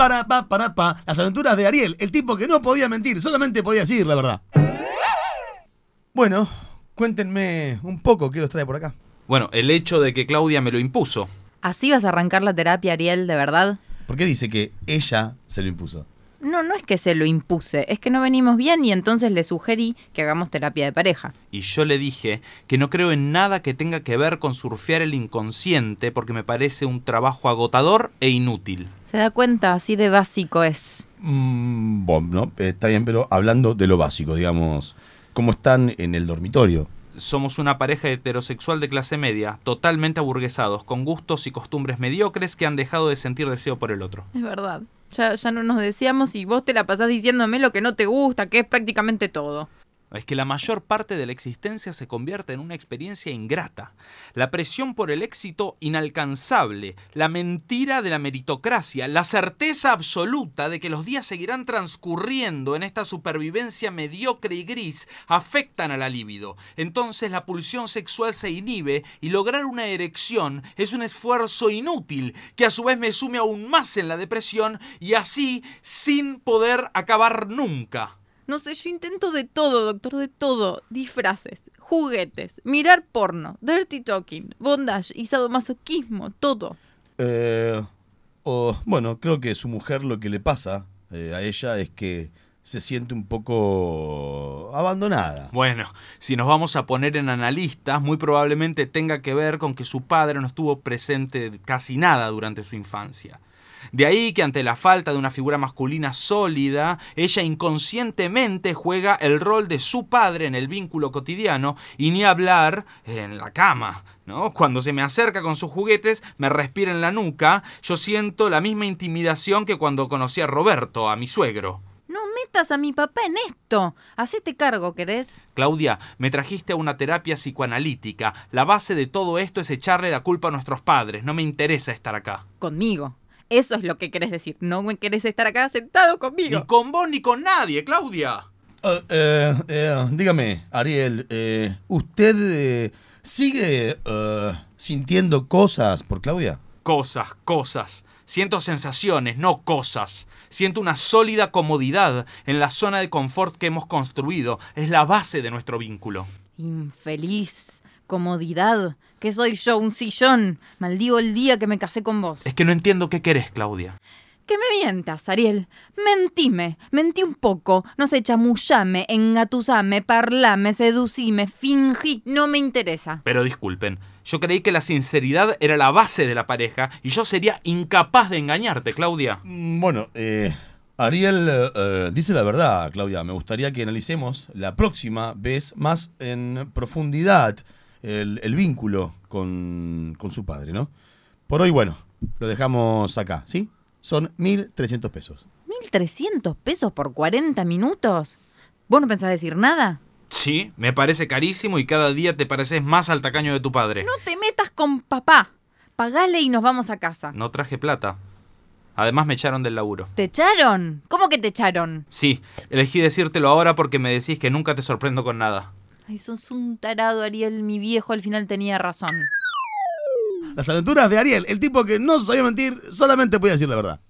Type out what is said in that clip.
para, pa, para, pa. Las aventuras de Ariel, el tipo que no podía mentir, solamente podía decir la verdad. Bueno, cuéntenme un poco qué los trae por acá. Bueno, el hecho de que Claudia me lo impuso. ¿Así vas a arrancar la terapia, Ariel, de verdad? ¿Por qué dice que ella se lo impuso? No, no es que se lo impuse, es que no venimos bien y entonces le sugerí que hagamos terapia de pareja. Y yo le dije que no creo en nada que tenga que ver con surfear el inconsciente porque me parece un trabajo agotador e inútil. ¿Se da cuenta? Así de básico es. Mm, bueno, está bien, pero hablando de lo básico, digamos, ¿cómo están en el dormitorio? Somos una pareja heterosexual de clase media, totalmente aburguesados, con gustos y costumbres mediocres que han dejado de sentir deseo por el otro. Es verdad. Ya, ya no nos decíamos y vos te la pasás diciéndome lo que no te gusta, que es prácticamente todo. Es que la mayor parte de la existencia se convierte en una experiencia ingrata. La presión por el éxito inalcanzable, la mentira de la meritocracia, la certeza absoluta de que los días seguirán transcurriendo en esta supervivencia mediocre y gris afectan a la libido. Entonces la pulsión sexual se inhibe y lograr una erección es un esfuerzo inútil que a su vez me sume aún más en la depresión y así sin poder acabar nunca. No sé, yo intento de todo, doctor, de todo. Disfraces, juguetes, mirar porno, dirty talking, bondage y sadomasoquismo, todo. Eh, o, bueno, creo que su mujer lo que le pasa eh, a ella es que se siente un poco abandonada. Bueno, si nos vamos a poner en analistas, muy probablemente tenga que ver con que su padre no estuvo presente casi nada durante su infancia. De ahí que ante la falta de una figura masculina sólida, ella inconscientemente juega el rol de su padre en el vínculo cotidiano y ni hablar en la cama. ¿no? Cuando se me acerca con sus juguetes, me respira en la nuca, yo siento la misma intimidación que cuando conocí a Roberto, a mi suegro. No metas a mi papá en esto. Hacete cargo, ¿querés? Claudia, me trajiste a una terapia psicoanalítica. La base de todo esto es echarle la culpa a nuestros padres. No me interesa estar acá. Conmigo. Eso es lo que querés decir. No me querés estar acá sentado conmigo. Ni con vos ni con nadie, Claudia. Eh, eh, dígame, Ariel, ¿usted sigue sintiendo cosas por Claudia? Cosas, cosas. Siento sensaciones, no cosas. Siento una sólida comodidad en la zona de confort que hemos construido. Es la base de nuestro vínculo. Infeliz. Comodidad. ¿Qué soy yo? Un sillón. Maldigo el día que me casé con vos. Es que no entiendo qué querés, Claudia. Que me mientas, Ariel. Mentime. Mentí un poco. No sé, chamullame, engatusame, parlame, seducime, fingí. No me interesa. Pero disculpen. Yo creí que la sinceridad era la base de la pareja y yo sería incapaz de engañarte, Claudia. Mm, bueno, eh, Ariel eh, dice la verdad, Claudia. Me gustaría que analicemos la próxima vez más en profundidad el, vínculo con, con, su padre, ¿no? Por hoy, bueno, lo dejamos acá, ¿sí? Son 1.300 pesos. ¿1.300 pesos por 40 minutos? ¿Vos no pensás decir nada? Sí, me parece carísimo y cada día te pareces más al tacaño de tu padre. No te metas con papá. Pagale y nos vamos a casa. No traje plata. Además me echaron del laburo. ¿Te echaron? ¿Cómo que te echaron? Sí, elegí decírtelo ahora porque me decís que nunca te sorprendo con nada. Ay, sos un tarado, Ariel. Mi viejo al final tenía razón. Las aventuras de Ariel, el tipo que no sabía mentir, solamente podía decir la verdad.